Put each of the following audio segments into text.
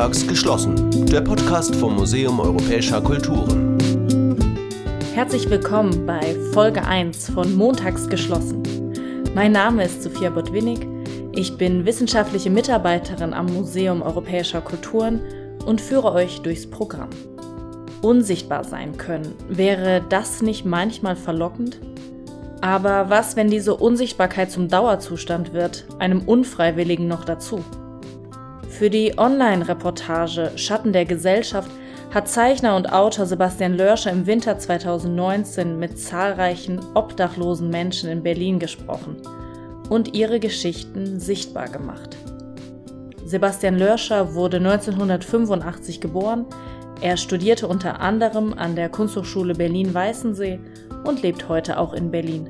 Montags geschlossen, der Podcast vom Museum Europäischer Kulturen. Herzlich willkommen bei Folge 1 von Montags geschlossen. Mein Name ist Sophia Botwinnig, ich bin wissenschaftliche Mitarbeiterin am Museum Europäischer Kulturen und führe euch durchs Programm. Unsichtbar sein können, wäre das nicht manchmal verlockend? Aber was, wenn diese Unsichtbarkeit zum Dauerzustand wird, einem Unfreiwilligen noch dazu? Für die Online-Reportage Schatten der Gesellschaft hat Zeichner und Autor Sebastian Lörscher im Winter 2019 mit zahlreichen obdachlosen Menschen in Berlin gesprochen und ihre Geschichten sichtbar gemacht. Sebastian Lörscher wurde 1985 geboren. Er studierte unter anderem an der Kunsthochschule Berlin-Weißensee und lebt heute auch in Berlin.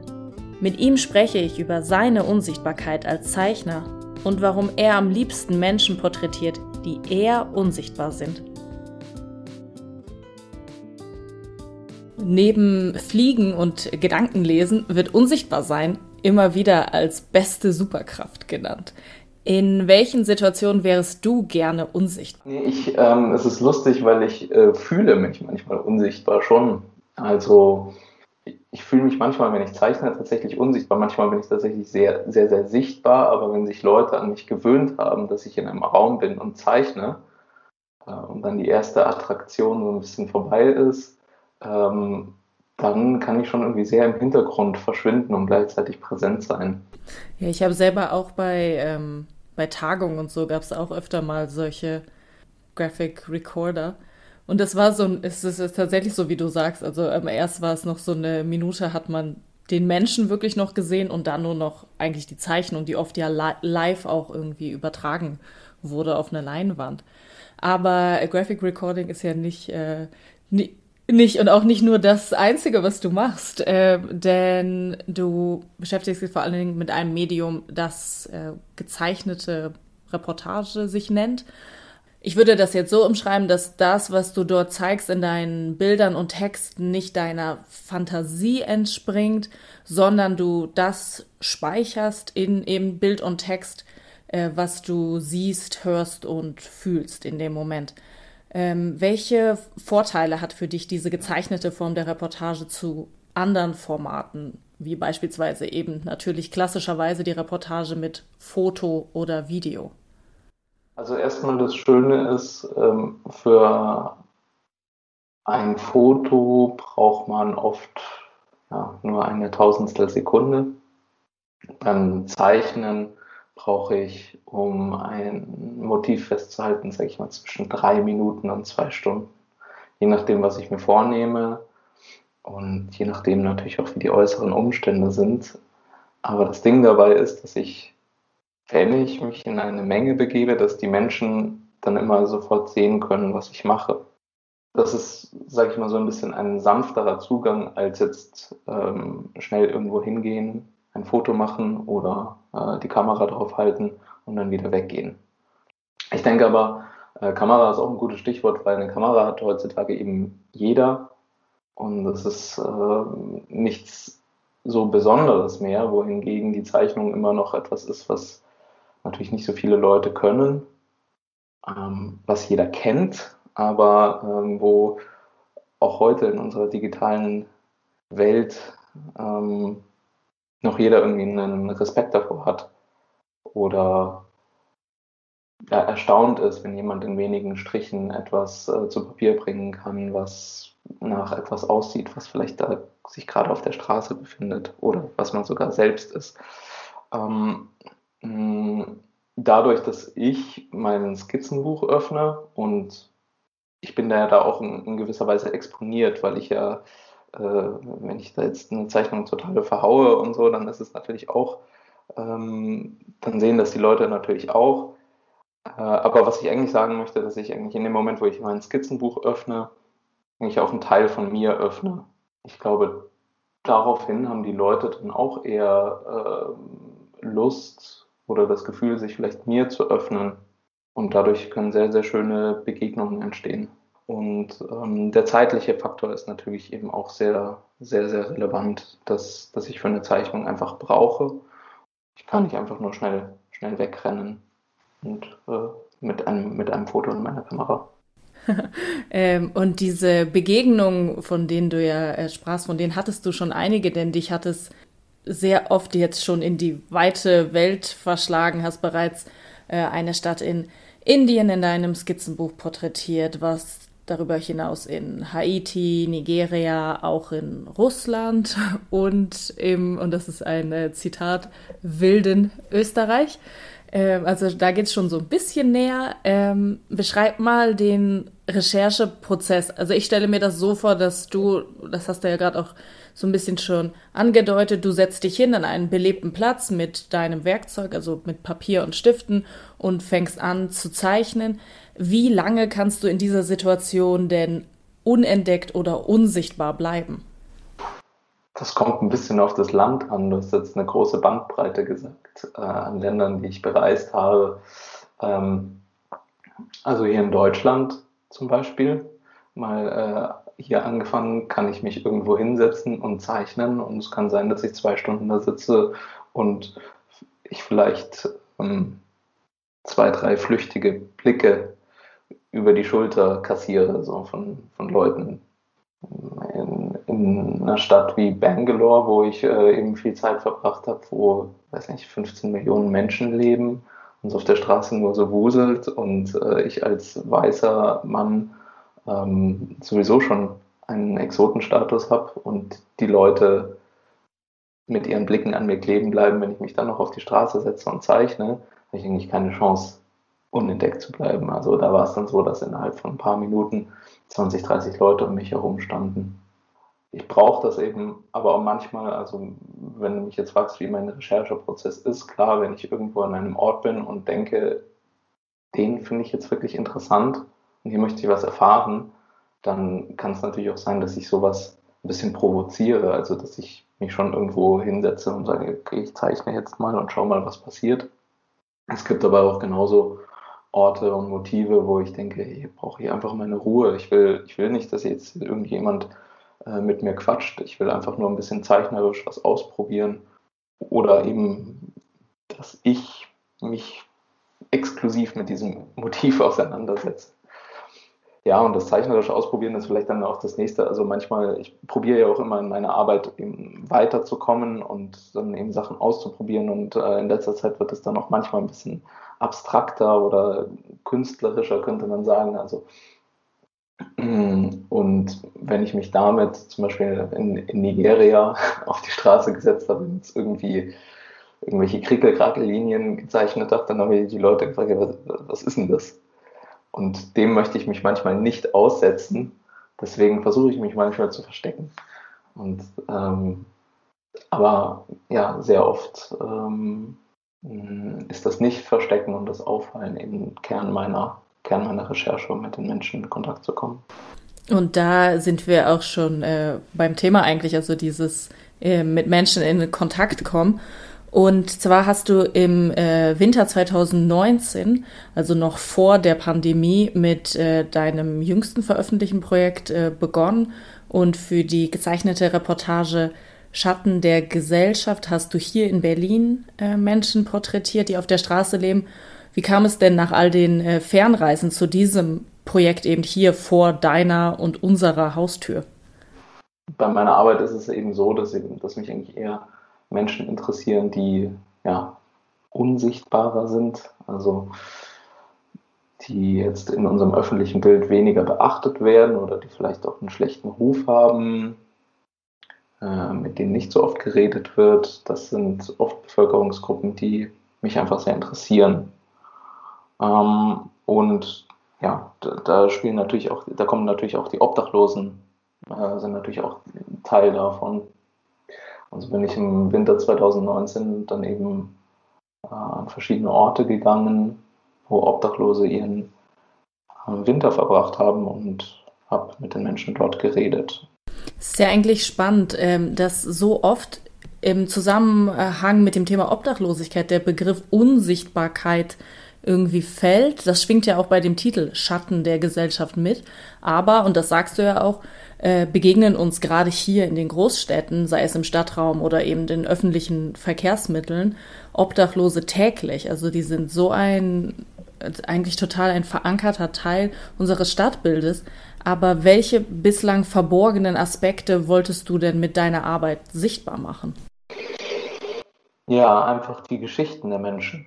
Mit ihm spreche ich über seine Unsichtbarkeit als Zeichner und warum er am liebsten Menschen porträtiert, die eher unsichtbar sind. Neben Fliegen und Gedankenlesen wird Unsichtbarsein immer wieder als beste Superkraft genannt. In welchen Situationen wärst du gerne unsichtbar? Nee, ich, ähm, es ist lustig, weil ich äh, fühle mich manchmal unsichtbar schon. Also ich fühle mich manchmal, wenn ich zeichne, tatsächlich unsichtbar. Manchmal bin ich tatsächlich sehr, sehr, sehr sichtbar. Aber wenn sich Leute an mich gewöhnt haben, dass ich in einem Raum bin und zeichne äh, und dann die erste Attraktion so ein bisschen vorbei ist, ähm, dann kann ich schon irgendwie sehr im Hintergrund verschwinden und gleichzeitig präsent sein. Ja, ich habe selber auch bei, ähm, bei Tagungen und so gab es auch öfter mal solche Graphic Recorder und das war so ein, es ist, tatsächlich so, wie du sagst. Also ähm, erst war es noch so eine Minute, hat man den Menschen wirklich noch gesehen und dann nur noch eigentlich die Zeichnung, die oft ja li live auch irgendwie übertragen wurde auf eine Leinwand. Aber Graphic Recording ist ja nicht, äh, nicht und auch nicht nur das Einzige, was du machst, äh, denn du beschäftigst dich vor allen Dingen mit einem Medium, das äh, gezeichnete Reportage sich nennt. Ich würde das jetzt so umschreiben, dass das, was du dort zeigst in deinen Bildern und Texten, nicht deiner Fantasie entspringt, sondern du das speicherst in eben Bild und Text, äh, was du siehst, hörst und fühlst in dem Moment. Ähm, welche Vorteile hat für dich diese gezeichnete Form der Reportage zu anderen Formaten, wie beispielsweise eben natürlich klassischerweise die Reportage mit Foto oder Video? Also erstmal das Schöne ist, ähm, für ein Foto braucht man oft ja, nur eine Tausendstel Sekunde. Beim Zeichnen brauche ich, um ein Motiv festzuhalten, sage ich mal, zwischen drei Minuten und zwei Stunden. Je nachdem, was ich mir vornehme und je nachdem natürlich auch, wie die äußeren Umstände sind. Aber das Ding dabei ist, dass ich wenn ich mich in eine Menge begebe, dass die Menschen dann immer sofort sehen können, was ich mache. Das ist, sage ich mal, so ein bisschen ein sanfterer Zugang, als jetzt ähm, schnell irgendwo hingehen, ein Foto machen oder äh, die Kamera drauf halten und dann wieder weggehen. Ich denke aber, äh, Kamera ist auch ein gutes Stichwort, weil eine Kamera hat heutzutage eben jeder und das ist äh, nichts so Besonderes mehr, wohingegen die Zeichnung immer noch etwas ist, was natürlich nicht so viele Leute können, ähm, was jeder kennt, aber ähm, wo auch heute in unserer digitalen Welt ähm, noch jeder irgendwie einen Respekt davor hat oder ja, erstaunt ist, wenn jemand in wenigen Strichen etwas äh, zu Papier bringen kann, was nach etwas aussieht, was vielleicht da sich gerade auf der Straße befindet oder was man sogar selbst ist. Ähm, hm, dadurch, dass ich mein Skizzenbuch öffne und ich bin da ja da auch in, in gewisser Weise exponiert, weil ich ja, äh, wenn ich da jetzt eine Zeichnung total verhaue und so, dann ist es natürlich auch, ähm, dann sehen das die Leute natürlich auch. Äh, aber was ich eigentlich sagen möchte, dass ich eigentlich in dem Moment, wo ich mein Skizzenbuch öffne, eigentlich auch einen Teil von mir öffne. Ich glaube, daraufhin haben die Leute dann auch eher äh, Lust, oder das Gefühl, sich vielleicht mir zu öffnen. Und dadurch können sehr, sehr schöne Begegnungen entstehen. Und ähm, der zeitliche Faktor ist natürlich eben auch sehr, sehr, sehr relevant, dass, dass ich für eine Zeichnung einfach brauche. Ich kann nicht einfach nur schnell, schnell wegrennen und äh, mit einem, mit einem Foto in meiner Kamera. ähm, und diese Begegnungen, von denen du ja äh, sprachst, von denen hattest du schon einige, denn dich hat es sehr oft jetzt schon in die weite Welt verschlagen, hast bereits äh, eine Stadt in Indien in deinem Skizzenbuch porträtiert, was darüber hinaus in Haiti, Nigeria, auch in Russland und im, und das ist ein äh, Zitat, wilden Österreich. Ähm, also da geht es schon so ein bisschen näher. Ähm, beschreib mal den Rechercheprozess. Also ich stelle mir das so vor, dass du, das hast du ja gerade auch so ein bisschen schon angedeutet, du setzt dich hin an einen belebten Platz mit deinem Werkzeug, also mit Papier und Stiften und fängst an zu zeichnen. Wie lange kannst du in dieser Situation denn unentdeckt oder unsichtbar bleiben? Das kommt ein bisschen auf das Land an. Du hast jetzt eine große Bandbreite gesagt äh, an Ländern, die ich bereist habe. Ähm, also hier in Deutschland zum Beispiel, mal äh, hier angefangen, kann ich mich irgendwo hinsetzen und zeichnen. Und es kann sein, dass ich zwei Stunden da sitze und ich vielleicht ähm, zwei, drei flüchtige Blicke über die Schulter kassiere, so von, von Leuten, in, in einer Stadt wie Bangalore, wo ich äh, eben viel Zeit verbracht habe, wo, weiß nicht, 15 Millionen Menschen leben und es auf der Straße nur so wuselt und äh, ich als weißer Mann ähm, sowieso schon einen Exotenstatus habe und die Leute mit ihren Blicken an mir kleben bleiben, wenn ich mich dann noch auf die Straße setze und zeichne, habe ich eigentlich keine Chance, unentdeckt zu bleiben. Also da war es dann so, dass innerhalb von ein paar Minuten 20, 30 Leute um mich herum standen. Ich brauche das eben, aber auch manchmal, also wenn du mich jetzt fragst, wie mein Rechercheprozess ist, klar, wenn ich irgendwo an einem Ort bin und denke, den finde ich jetzt wirklich interessant und hier möchte ich was erfahren, dann kann es natürlich auch sein, dass ich sowas ein bisschen provoziere, also dass ich mich schon irgendwo hinsetze und sage, okay, ich zeichne jetzt mal und schau mal, was passiert. Es gibt aber auch genauso Orte und Motive, wo ich denke, ich brauche hier einfach meine Ruhe. Ich will, ich will nicht, dass jetzt irgendjemand äh, mit mir quatscht. Ich will einfach nur ein bisschen zeichnerisch was ausprobieren. Oder eben, dass ich mich exklusiv mit diesem Motiv auseinandersetze. Ja, und das zeichnerische Ausprobieren ist vielleicht dann auch das nächste. Also manchmal, ich probiere ja auch immer in meiner Arbeit eben weiterzukommen und dann eben Sachen auszuprobieren. Und äh, in letzter Zeit wird es dann auch manchmal ein bisschen abstrakter oder künstlerischer, könnte man sagen. Also, und wenn ich mich damit zum Beispiel in, in Nigeria auf die Straße gesetzt habe und irgendwie irgendwelche Krickelkrakellinien gezeichnet habe, dann haben mir die Leute gefragt, was, was ist denn das? Und dem möchte ich mich manchmal nicht aussetzen. Deswegen versuche ich mich manchmal zu verstecken. Und ähm, aber ja, sehr oft ähm, ist das Nicht-Verstecken und das Auffallen eben Kern meiner, Kern meiner Recherche, um mit den Menschen in Kontakt zu kommen. Und da sind wir auch schon äh, beim Thema eigentlich, also dieses äh, mit Menschen in Kontakt kommen. Und zwar hast du im äh, Winter 2019, also noch vor der Pandemie, mit äh, deinem jüngsten veröffentlichten Projekt äh, begonnen und für die gezeichnete Reportage Schatten der Gesellschaft hast du hier in Berlin äh, Menschen porträtiert, die auf der Straße leben. Wie kam es denn nach all den äh, Fernreisen zu diesem Projekt eben hier vor deiner und unserer Haustür? Bei meiner Arbeit ist es eben so, dass, eben, dass mich eigentlich eher Menschen interessieren, die ja, unsichtbarer sind, also die jetzt in unserem öffentlichen Bild weniger beachtet werden oder die vielleicht auch einen schlechten Ruf haben, äh, mit denen nicht so oft geredet wird. Das sind oft Bevölkerungsgruppen, die mich einfach sehr interessieren. Ähm, und ja, da, da, spielen natürlich auch, da kommen natürlich auch die Obdachlosen, äh, sind natürlich auch Teil davon. Also bin ich im Winter 2019 dann eben äh, an verschiedene Orte gegangen, wo Obdachlose ihren äh, Winter verbracht haben und habe mit den Menschen dort geredet. Es ist ja eigentlich spannend, ähm, dass so oft im Zusammenhang mit dem Thema Obdachlosigkeit der Begriff Unsichtbarkeit irgendwie fällt. Das schwingt ja auch bei dem Titel Schatten der Gesellschaft mit. Aber, und das sagst du ja auch, äh, begegnen uns gerade hier in den Großstädten, sei es im Stadtraum oder eben den öffentlichen Verkehrsmitteln, Obdachlose täglich. Also die sind so ein eigentlich total ein verankerter Teil unseres Stadtbildes. Aber welche bislang verborgenen Aspekte wolltest du denn mit deiner Arbeit sichtbar machen? Ja, einfach die Geschichten der Menschen.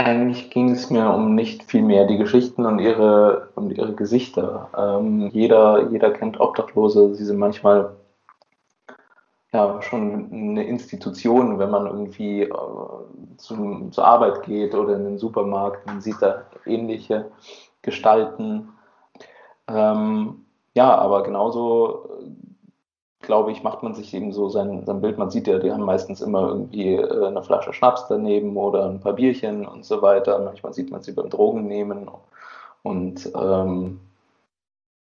Eigentlich ging es mir um nicht viel mehr die Geschichten und ihre, und ihre Gesichter. Ähm, jeder, jeder kennt Obdachlose, sie sind manchmal ja schon eine Institution, wenn man irgendwie äh, zum, zur Arbeit geht oder in den Supermarkt, man sieht da ähnliche Gestalten. Ähm, ja, aber genauso, glaube ich, macht man sich eben so sein, sein Bild. Man sieht ja, die haben meistens immer irgendwie äh, eine Flasche Schnaps daneben oder ein paar Bierchen und so weiter. Manchmal sieht man sie beim Drogen nehmen und ähm,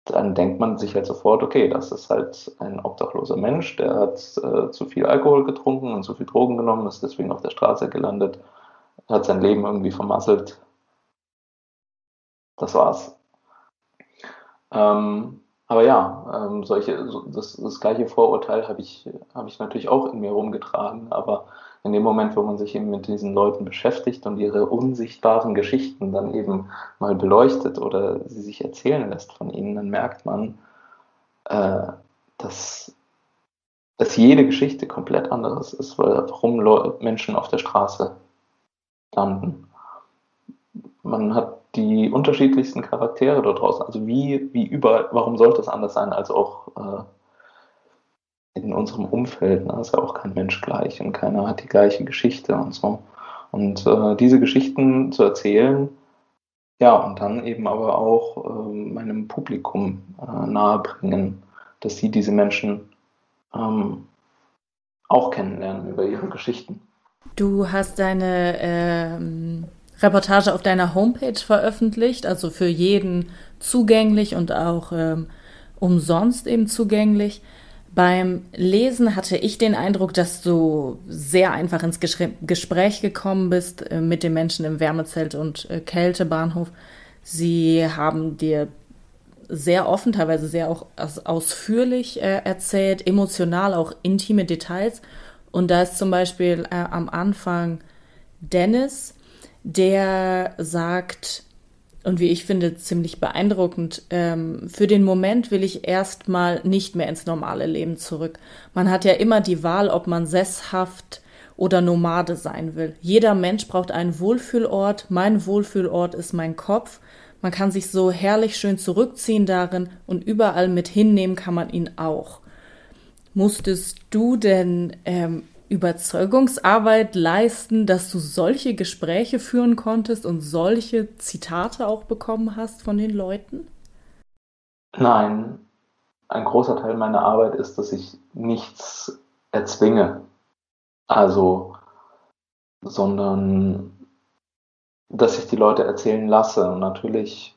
dann denkt man sich halt sofort, okay, das ist halt ein obdachloser Mensch, der hat äh, zu viel Alkohol getrunken und zu viel Drogen genommen, ist deswegen auf der Straße gelandet, hat sein Leben irgendwie vermasselt. Das war's. Ähm, aber ja, ähm, solche, so, das, das gleiche Vorurteil habe ich, hab ich natürlich auch in mir rumgetragen, aber in dem Moment, wo man sich eben mit diesen Leuten beschäftigt und ihre unsichtbaren Geschichten dann eben mal beleuchtet oder sie sich erzählen lässt von ihnen, dann merkt man, äh, dass, dass jede Geschichte komplett anderes ist, warum Menschen auf der Straße landen. Man hat die unterschiedlichsten Charaktere dort draußen. Also wie, wie überall, warum sollte es anders sein als auch äh, in unserem Umfeld. Ne? Ist ja auch kein Mensch gleich und keiner hat die gleiche Geschichte und so. Und äh, diese Geschichten zu erzählen, ja, und dann eben aber auch äh, meinem Publikum äh, nahebringen, dass sie diese Menschen ähm, auch kennenlernen über ihre Geschichten. Du hast deine ähm, Reportage auf deiner Homepage veröffentlicht, also für jeden zugänglich und auch ähm, umsonst eben zugänglich. Beim Lesen hatte ich den Eindruck, dass du sehr einfach ins Gespräch gekommen bist äh, mit den Menschen im Wärmezelt und äh, Kältebahnhof. Sie haben dir sehr offen, teilweise sehr auch ausführlich äh, erzählt, emotional auch intime Details. Und da ist zum Beispiel am Anfang Dennis, der sagt, und wie ich finde, ziemlich beeindruckend. Ähm, für den Moment will ich erstmal nicht mehr ins normale Leben zurück. Man hat ja immer die Wahl, ob man sesshaft oder Nomade sein will. Jeder Mensch braucht einen Wohlfühlort. Mein Wohlfühlort ist mein Kopf. Man kann sich so herrlich schön zurückziehen darin und überall mit hinnehmen kann man ihn auch. Musstest du denn ähm, Überzeugungsarbeit leisten, dass du solche Gespräche führen konntest und solche Zitate auch bekommen hast von den Leuten? Nein, ein großer Teil meiner Arbeit ist, dass ich nichts erzwinge. Also, sondern dass ich die Leute erzählen lasse. Und natürlich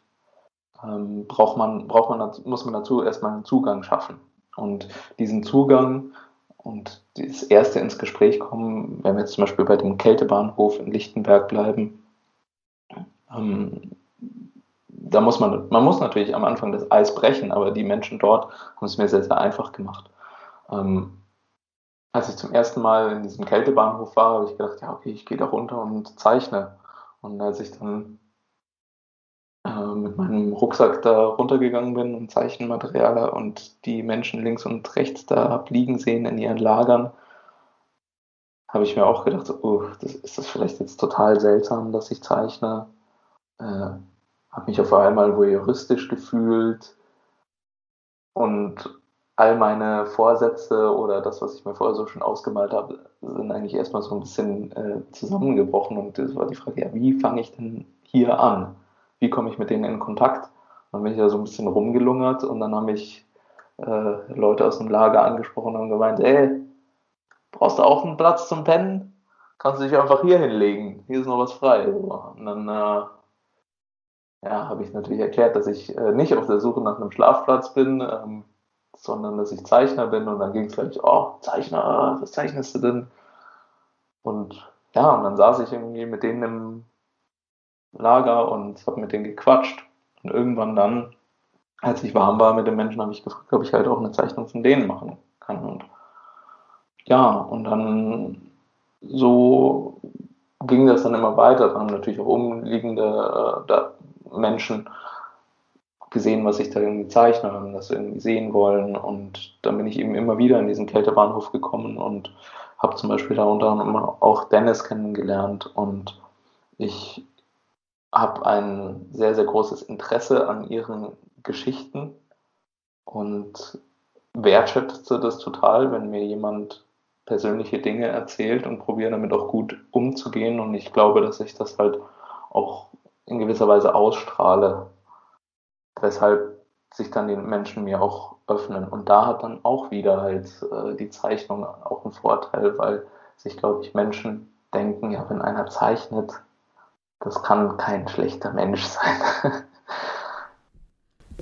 ähm, braucht man, braucht man, muss man dazu erstmal einen Zugang schaffen. Und diesen Zugang und das erste ins Gespräch kommen, wenn wir jetzt zum Beispiel bei dem Kältebahnhof in Lichtenberg bleiben, ähm, da muss man, man muss natürlich am Anfang das Eis brechen, aber die Menschen dort haben es mir sehr, sehr einfach gemacht. Ähm, als ich zum ersten Mal in diesem Kältebahnhof war, habe ich gedacht, ja, okay, ich gehe da runter und zeichne. Und als ich dann äh, mit meinem Rucksack da runtergegangen bin und Zeichenmaterial und die Menschen links und rechts da liegen sehen in ihren Lagern, habe ich mir auch gedacht, oh, das, ist das vielleicht jetzt total seltsam, dass ich zeichne. Äh, habe mich auf einmal voyeuristisch gefühlt und all meine Vorsätze oder das, was ich mir vorher so schon ausgemalt habe, sind eigentlich erstmal so ein bisschen äh, zusammengebrochen und das war die Frage, ja, wie fange ich denn hier an? Wie komme ich mit denen in Kontakt? Dann bin ich da so ein bisschen rumgelungert und dann haben mich äh, Leute aus dem Lager angesprochen und gemeint, ey, brauchst du auch einen Platz zum Pennen? Kannst du dich einfach hier hinlegen, hier ist noch was frei. Und dann äh, ja, habe ich natürlich erklärt, dass ich äh, nicht auf der Suche nach einem Schlafplatz bin, ähm, sondern dass ich Zeichner bin. Und dann ging es gleich, oh, Zeichner, was zeichnest du denn? Und ja, und dann saß ich irgendwie mit denen im, Lager und habe mit denen gequatscht. Und irgendwann dann, als ich warm war mit den Menschen, habe ich gefragt, ob ich halt auch eine Zeichnung von denen machen kann. Und ja, und dann so ging das dann immer weiter. Dann haben natürlich auch umliegende äh, Menschen gesehen, was ich da irgendwie zeichne und das irgendwie sehen wollen. Und dann bin ich eben immer wieder in diesen Kältebahnhof gekommen und habe zum Beispiel da unter anderem auch Dennis kennengelernt und ich habe ein sehr, sehr großes Interesse an ihren Geschichten und wertschätze das total, wenn mir jemand persönliche Dinge erzählt und probiere damit auch gut umzugehen. Und ich glaube, dass ich das halt auch in gewisser Weise ausstrahle, weshalb sich dann die Menschen mir auch öffnen. Und da hat dann auch wieder halt äh, die Zeichnung auch einen Vorteil, weil sich, glaube ich, Menschen denken, ja, wenn einer zeichnet, das kann kein schlechter Mensch sein.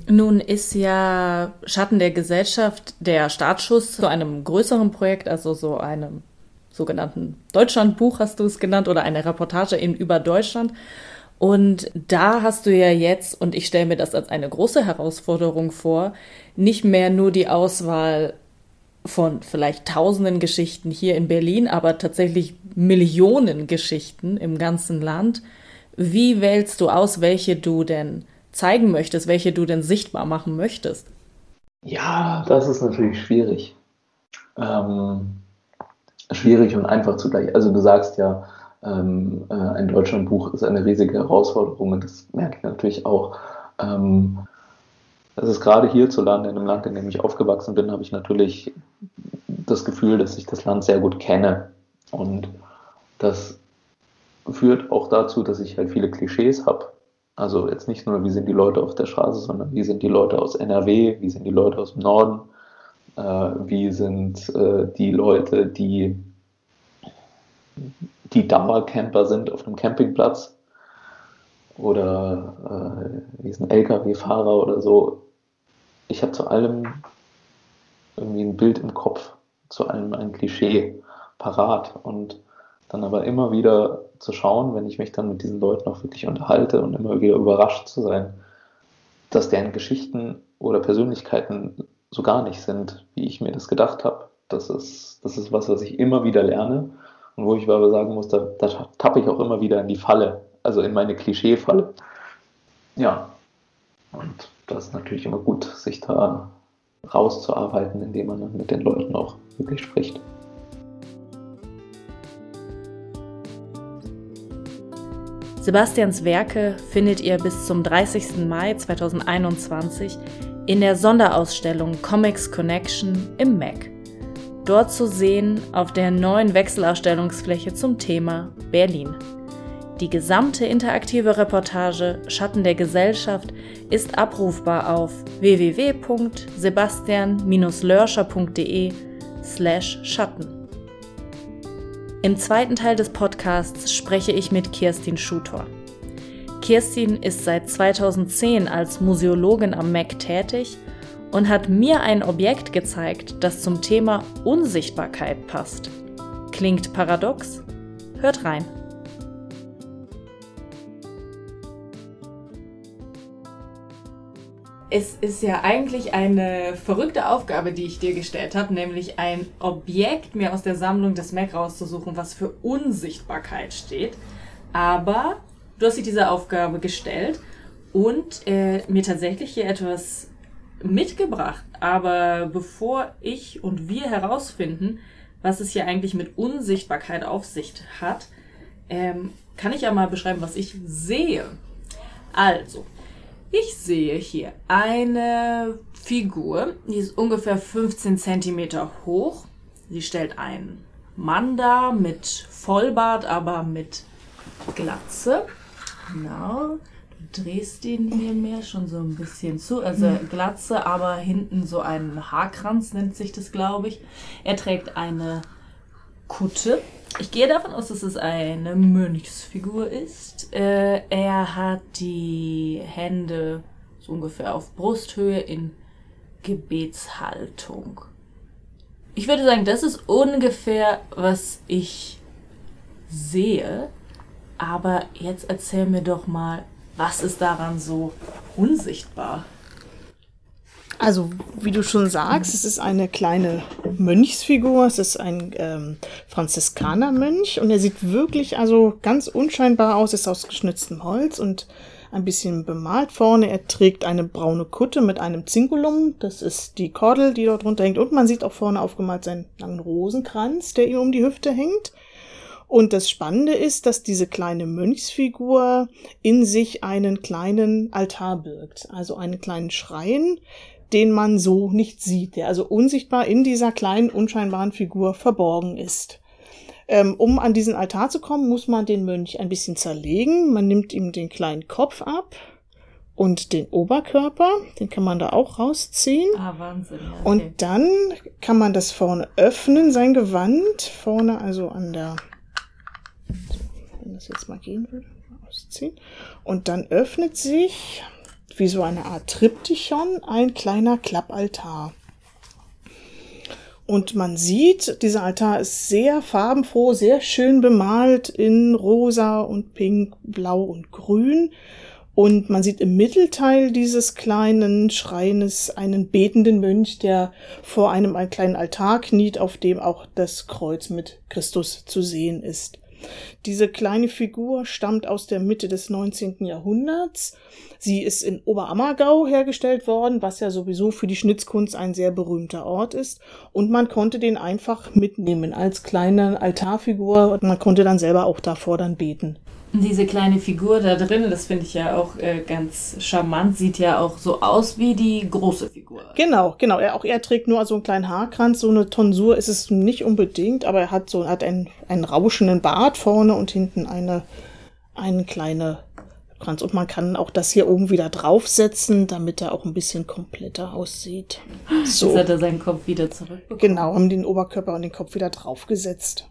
Nun ist ja Schatten der Gesellschaft der Startschuss zu einem größeren Projekt, also so einem sogenannten Deutschlandbuch hast du es genannt oder eine Reportage in über Deutschland. Und da hast du ja jetzt, und ich stelle mir das als eine große Herausforderung vor, nicht mehr nur die Auswahl von vielleicht tausenden Geschichten hier in Berlin, aber tatsächlich Millionen Geschichten im ganzen Land. Wie wählst du aus, welche du denn zeigen möchtest, welche du denn sichtbar machen möchtest? Ja, das ist natürlich schwierig. Ähm, schwierig und einfach zugleich. Also du sagst ja, ähm, äh, ein Deutschlandbuch ist eine riesige Herausforderung und das merke ich natürlich auch. Ähm, das ist gerade hierzulande, in einem Land, in dem ich aufgewachsen bin, habe ich natürlich das Gefühl, dass ich das Land sehr gut kenne. Und das führt auch dazu, dass ich halt viele Klischees habe. Also jetzt nicht nur, wie sind die Leute auf der Straße, sondern wie sind die Leute aus NRW, wie sind die Leute aus dem Norden, äh, wie sind äh, die Leute, die die Dauercamper sind auf einem Campingplatz oder äh, wie ist ein LKW-Fahrer oder so. Ich habe zu allem irgendwie ein Bild im Kopf, zu allem ein Klischee parat und dann aber immer wieder zu schauen, wenn ich mich dann mit diesen Leuten auch wirklich unterhalte und immer wieder überrascht zu sein, dass deren Geschichten oder Persönlichkeiten so gar nicht sind, wie ich mir das gedacht habe. Das ist, das ist was, was ich immer wieder lerne und wo ich aber sagen muss, da, da tappe ich auch immer wieder in die Falle, also in meine Klischee-Falle. Ja, und das ist natürlich immer gut, sich da rauszuarbeiten, indem man dann mit den Leuten auch wirklich spricht. Sebastians Werke findet ihr bis zum 30. Mai 2021 in der Sonderausstellung Comics Connection im MAC. Dort zu sehen auf der neuen Wechselausstellungsfläche zum Thema Berlin. Die gesamte interaktive Reportage Schatten der Gesellschaft ist abrufbar auf www.sebastian-lörscher.de slash Schatten. Im zweiten Teil des Podcasts spreche ich mit Kirstin Schutor. Kirstin ist seit 2010 als Museologin am MEC tätig und hat mir ein Objekt gezeigt, das zum Thema Unsichtbarkeit passt. Klingt paradox? Hört rein. Es ist ja eigentlich eine verrückte Aufgabe, die ich dir gestellt habe, nämlich ein Objekt mir aus der Sammlung des Mac rauszusuchen, was für Unsichtbarkeit steht. Aber du hast dir diese Aufgabe gestellt und äh, mir tatsächlich hier etwas mitgebracht. Aber bevor ich und wir herausfinden, was es hier eigentlich mit Unsichtbarkeit auf sich hat, ähm, kann ich ja mal beschreiben, was ich sehe. Also, ich sehe hier eine Figur, die ist ungefähr 15 cm hoch. Sie stellt einen Mann dar mit Vollbart, aber mit Glatze. Genau. Du drehst den hier mehr schon so ein bisschen zu. Also mhm. Glatze, aber hinten so ein Haarkranz nennt sich das, glaube ich. Er trägt eine Kutte ich gehe davon aus, dass es eine Mönchsfigur ist. Äh, er hat die Hände so ungefähr auf Brusthöhe in Gebetshaltung. Ich würde sagen, das ist ungefähr, was ich sehe. Aber jetzt erzähl mir doch mal, was ist daran so unsichtbar? Also, wie du schon sagst, es ist eine kleine Mönchsfigur. Es ist ein ähm, Franziskanermönch und er sieht wirklich also ganz unscheinbar aus. Ist aus geschnitztem Holz und ein bisschen bemalt vorne. Er trägt eine braune Kutte mit einem Zingulum. Das ist die Kordel, die dort runter hängt. Und man sieht auch vorne aufgemalt seinen langen Rosenkranz, der ihm um die Hüfte hängt. Und das Spannende ist, dass diese kleine Mönchsfigur in sich einen kleinen Altar birgt, also einen kleinen Schrein, den man so nicht sieht, der also unsichtbar in dieser kleinen, unscheinbaren Figur verborgen ist. Ähm, um an diesen Altar zu kommen, muss man den Mönch ein bisschen zerlegen. Man nimmt ihm den kleinen Kopf ab und den Oberkörper, den kann man da auch rausziehen. Ah, Wahnsinn. Ja, okay. Und dann kann man das vorne öffnen, sein Gewand, vorne also an der, wenn das jetzt mal gehen würde, ausziehen. Und dann öffnet sich wie so eine Art Triptychon ein kleiner Klappaltar. Und man sieht, dieser Altar ist sehr farbenfroh, sehr schön bemalt in rosa und pink, blau und grün. Und man sieht im Mittelteil dieses kleinen Schreines einen betenden Mönch, der vor einem kleinen Altar kniet, auf dem auch das Kreuz mit Christus zu sehen ist. Diese kleine Figur stammt aus der Mitte des 19. Jahrhunderts. Sie ist in Oberammergau hergestellt worden, was ja sowieso für die Schnitzkunst ein sehr berühmter Ort ist. Und man konnte den einfach mitnehmen als kleine Altarfigur. Und man konnte dann selber auch davor dann beten. Diese kleine Figur da drin, das finde ich ja auch äh, ganz charmant, sieht ja auch so aus wie die große Figur. Genau, genau. Er, auch er trägt nur so einen kleinen Haarkranz, so eine Tonsur ist es nicht unbedingt, aber er hat so hat einen, einen rauschenden Bart vorne und hinten eine, eine kleine Kranz. Und man kann auch das hier oben wieder draufsetzen, damit er auch ein bisschen kompletter aussieht. So. Jetzt hat er seinen Kopf wieder zurückbekommen. Genau, haben den Oberkörper und den Kopf wieder draufgesetzt.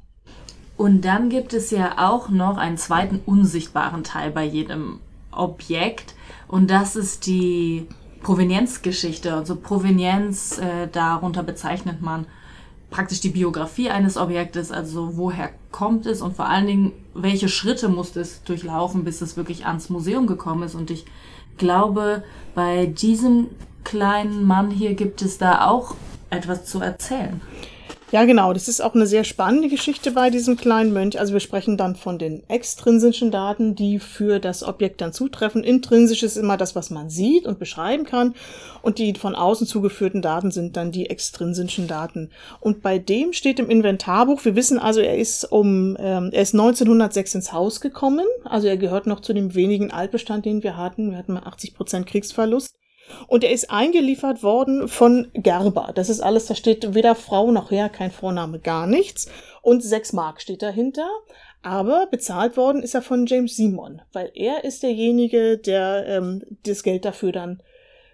Und dann gibt es ja auch noch einen zweiten unsichtbaren Teil bei jedem Objekt. Und das ist die Provenienzgeschichte. Also Provenienz, äh, darunter bezeichnet man praktisch die Biografie eines Objektes, also woher kommt es und vor allen Dingen, welche Schritte musste es durchlaufen, bis es wirklich ans Museum gekommen ist. Und ich glaube, bei diesem kleinen Mann hier gibt es da auch etwas zu erzählen. Ja, genau. Das ist auch eine sehr spannende Geschichte bei diesem kleinen Mönch. Also wir sprechen dann von den extrinsischen Daten, die für das Objekt dann zutreffen. Intrinsisch ist immer das, was man sieht und beschreiben kann. Und die von außen zugeführten Daten sind dann die extrinsischen Daten. Und bei dem steht im Inventarbuch, wir wissen also, er ist um, ähm, er ist 1906 ins Haus gekommen. Also er gehört noch zu dem wenigen Altbestand, den wir hatten. Wir hatten mal 80 Prozent Kriegsverlust. Und er ist eingeliefert worden von Gerber. Das ist alles, da steht weder Frau noch Herr, kein Vorname, gar nichts. Und sechs Mark steht dahinter. Aber bezahlt worden ist er von James Simon, weil er ist derjenige, der ähm, das Geld dafür dann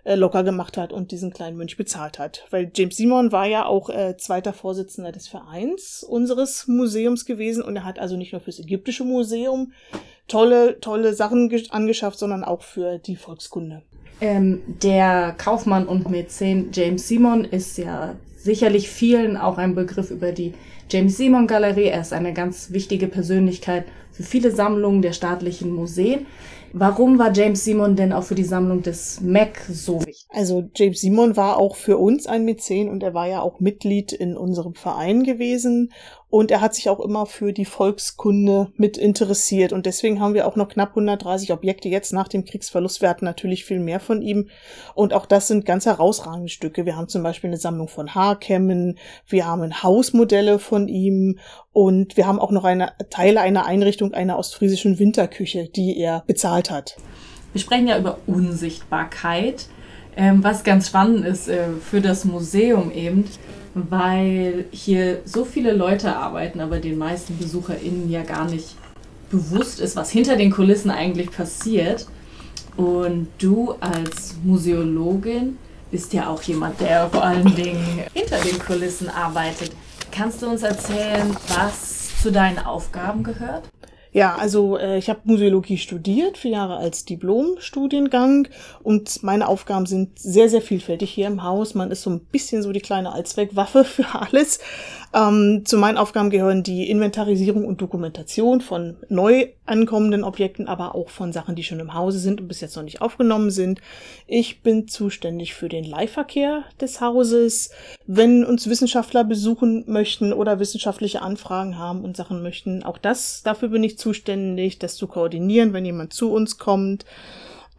äh, locker gemacht hat und diesen kleinen Mönch bezahlt hat. Weil James Simon war ja auch äh, zweiter Vorsitzender des Vereins unseres Museums gewesen und er hat also nicht nur fürs Ägyptische Museum tolle, tolle Sachen angeschafft, sondern auch für die Volkskunde. Ähm, der Kaufmann und Mäzen James Simon ist ja sicherlich vielen auch ein Begriff über die James Simon Galerie. Er ist eine ganz wichtige Persönlichkeit für viele Sammlungen der staatlichen Museen. Warum war James Simon denn auch für die Sammlung des Mac so wichtig? Also James Simon war auch für uns ein Mäzen und er war ja auch Mitglied in unserem Verein gewesen und er hat sich auch immer für die Volkskunde mit interessiert. Und deswegen haben wir auch noch knapp 130 Objekte jetzt nach dem Kriegsverlust. Wir hatten natürlich viel mehr von ihm. Und auch das sind ganz herausragende Stücke. Wir haben zum Beispiel eine Sammlung von Haarkämmen. Wir haben Hausmodelle von ihm. Und wir haben auch noch eine Teile einer Einrichtung einer ostfriesischen Winterküche, die er bezahlt hat. Wir sprechen ja über Unsichtbarkeit. Ähm, was ganz spannend ist äh, für das Museum eben, weil hier so viele Leute arbeiten, aber den meisten BesucherInnen ja gar nicht bewusst ist, was hinter den Kulissen eigentlich passiert. Und du als Museologin bist ja auch jemand, der vor allen Dingen hinter den Kulissen arbeitet. Kannst du uns erzählen, was zu deinen Aufgaben gehört? Ja, also äh, ich habe Museologie studiert, vier Jahre als Diplom-Studiengang und meine Aufgaben sind sehr, sehr vielfältig hier im Haus. Man ist so ein bisschen so die kleine Allzweckwaffe für alles. Ähm, zu meinen Aufgaben gehören die Inventarisierung und Dokumentation von neu ankommenden Objekten, aber auch von Sachen, die schon im Hause sind und bis jetzt noch nicht aufgenommen sind. Ich bin zuständig für den Leihverkehr des Hauses. Wenn uns Wissenschaftler besuchen möchten oder wissenschaftliche Anfragen haben und Sachen möchten, auch das, dafür bin ich zuständig, das zu koordinieren, wenn jemand zu uns kommt.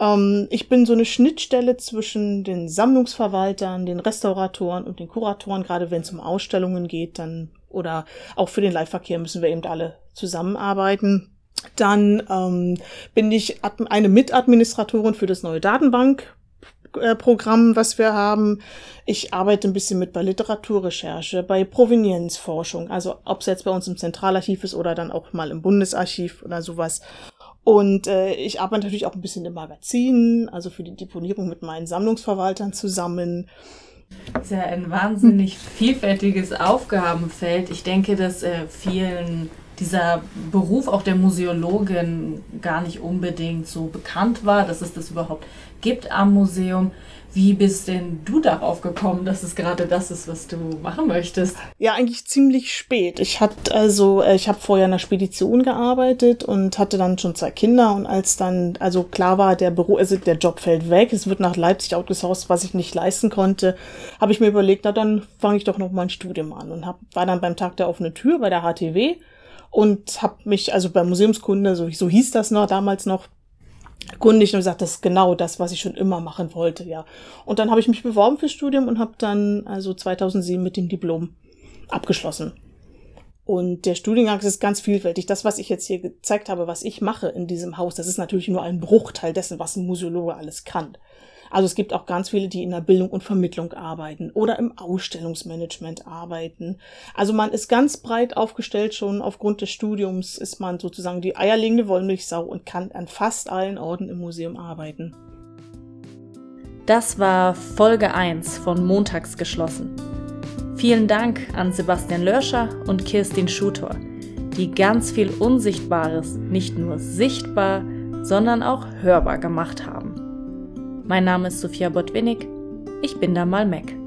Ähm, ich bin so eine Schnittstelle zwischen den Sammlungsverwaltern, den Restauratoren und den Kuratoren, gerade wenn es um Ausstellungen geht, dann oder auch für den Leihverkehr müssen wir eben alle zusammenarbeiten. Dann ähm, bin ich eine Mitadministratorin für das neue Datenbankprogramm, was wir haben. Ich arbeite ein bisschen mit bei Literaturrecherche, bei Provenienzforschung, also ob es jetzt bei uns im Zentralarchiv ist oder dann auch mal im Bundesarchiv oder sowas. Und äh, ich arbeite natürlich auch ein bisschen im Magazin, also für die Deponierung mit meinen Sammlungsverwaltern zusammen. Das ist ja ein wahnsinnig vielfältiges Aufgabenfeld. Ich denke, dass äh, vielen dieser Beruf auch der Museologin gar nicht unbedingt so bekannt war, dass es das überhaupt gibt am Museum. Wie bist denn du darauf gekommen, dass es gerade das ist, was du machen möchtest? Ja, eigentlich ziemlich spät. Ich hatte also, äh, ich habe vorher in einer Spedition gearbeitet und hatte dann schon zwei Kinder und als dann also klar war, der Büro, also der Job fällt weg, es wird nach Leipzig outgesourced, was ich nicht leisten konnte, habe ich mir überlegt, na dann fange ich doch noch mal ein Studium an und hab, war dann beim Tag der offenen Tür bei der HTW und habe mich also beim Museumskunde, so, so hieß das noch damals noch, kundig und gesagt, das ist genau das, was ich schon immer machen wollte, ja. Und dann habe ich mich beworben fürs Studium und habe dann also 2007 mit dem Diplom abgeschlossen. Und der Studiengang ist ganz vielfältig. Das, was ich jetzt hier gezeigt habe, was ich mache in diesem Haus, das ist natürlich nur ein Bruchteil dessen, was ein Museologe alles kann. Also es gibt auch ganz viele, die in der Bildung und Vermittlung arbeiten oder im Ausstellungsmanagement arbeiten. Also man ist ganz breit aufgestellt schon aufgrund des Studiums ist man sozusagen die eierlegende Wollmilchsau und kann an fast allen Orten im Museum arbeiten. Das war Folge 1 von Montags geschlossen. Vielen Dank an Sebastian Lörscher und Kirstin Schutor, die ganz viel Unsichtbares nicht nur sichtbar, sondern auch hörbar gemacht haben. Mein Name ist Sophia Botwinnig. Ich bin da mal Mac.